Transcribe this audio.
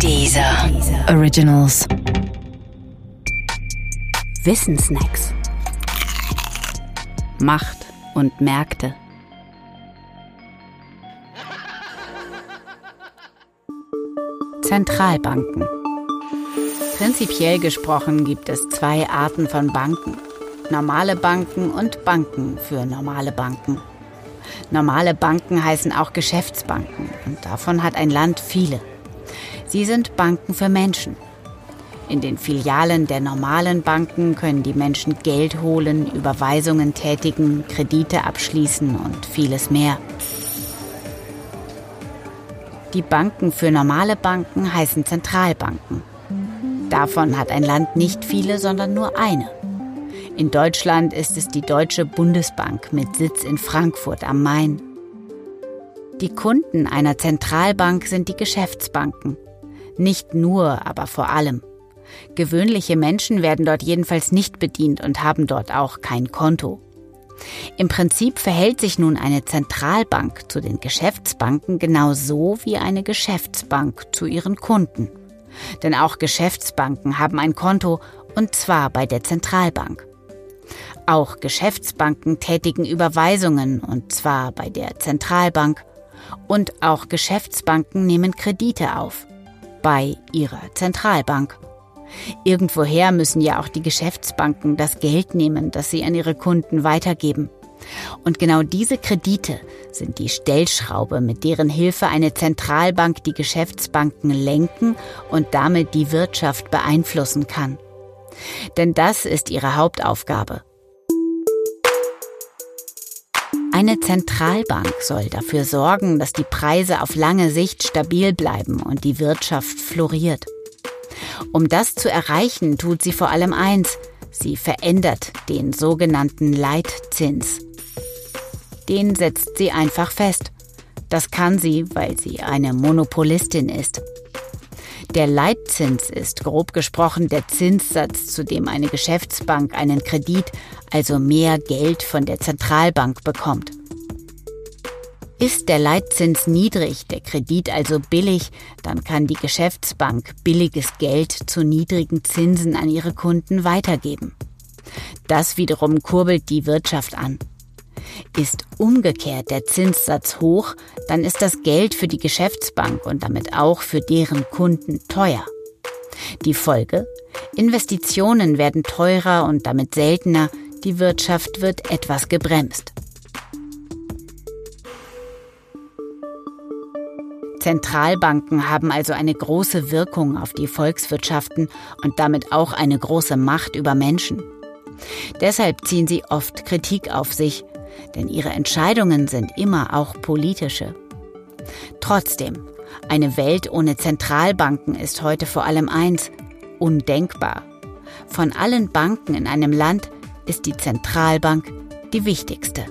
Dieser Originals. Wissensnacks. Macht und Märkte. Zentralbanken. Prinzipiell gesprochen gibt es zwei Arten von Banken. Normale Banken und Banken für normale Banken. Normale Banken heißen auch Geschäftsbanken und davon hat ein Land viele. Sie sind Banken für Menschen. In den Filialen der normalen Banken können die Menschen Geld holen, Überweisungen tätigen, Kredite abschließen und vieles mehr. Die Banken für normale Banken heißen Zentralbanken. Davon hat ein Land nicht viele, sondern nur eine. In Deutschland ist es die Deutsche Bundesbank mit Sitz in Frankfurt am Main. Die Kunden einer Zentralbank sind die Geschäftsbanken. Nicht nur, aber vor allem. Gewöhnliche Menschen werden dort jedenfalls nicht bedient und haben dort auch kein Konto. Im Prinzip verhält sich nun eine Zentralbank zu den Geschäftsbanken genauso wie eine Geschäftsbank zu ihren Kunden. Denn auch Geschäftsbanken haben ein Konto und zwar bei der Zentralbank. Auch Geschäftsbanken tätigen Überweisungen und zwar bei der Zentralbank. Und auch Geschäftsbanken nehmen Kredite auf bei ihrer Zentralbank. Irgendwoher müssen ja auch die Geschäftsbanken das Geld nehmen, das sie an ihre Kunden weitergeben. Und genau diese Kredite sind die Stellschraube, mit deren Hilfe eine Zentralbank die Geschäftsbanken lenken und damit die Wirtschaft beeinflussen kann. Denn das ist ihre Hauptaufgabe. Eine Zentralbank soll dafür sorgen, dass die Preise auf lange Sicht stabil bleiben und die Wirtschaft floriert. Um das zu erreichen, tut sie vor allem eins, sie verändert den sogenannten Leitzins. Den setzt sie einfach fest. Das kann sie, weil sie eine Monopolistin ist. Der Leitzins ist grob gesprochen der Zinssatz, zu dem eine Geschäftsbank einen Kredit, also mehr Geld von der Zentralbank bekommt. Ist der Leitzins niedrig, der Kredit also billig, dann kann die Geschäftsbank billiges Geld zu niedrigen Zinsen an ihre Kunden weitergeben. Das wiederum kurbelt die Wirtschaft an. Ist umgekehrt der Zinssatz hoch, dann ist das Geld für die Geschäftsbank und damit auch für deren Kunden teuer. Die Folge? Investitionen werden teurer und damit seltener, die Wirtschaft wird etwas gebremst. Zentralbanken haben also eine große Wirkung auf die Volkswirtschaften und damit auch eine große Macht über Menschen. Deshalb ziehen sie oft Kritik auf sich, denn ihre Entscheidungen sind immer auch politische. Trotzdem, eine Welt ohne Zentralbanken ist heute vor allem eins, undenkbar. Von allen Banken in einem Land ist die Zentralbank die wichtigste.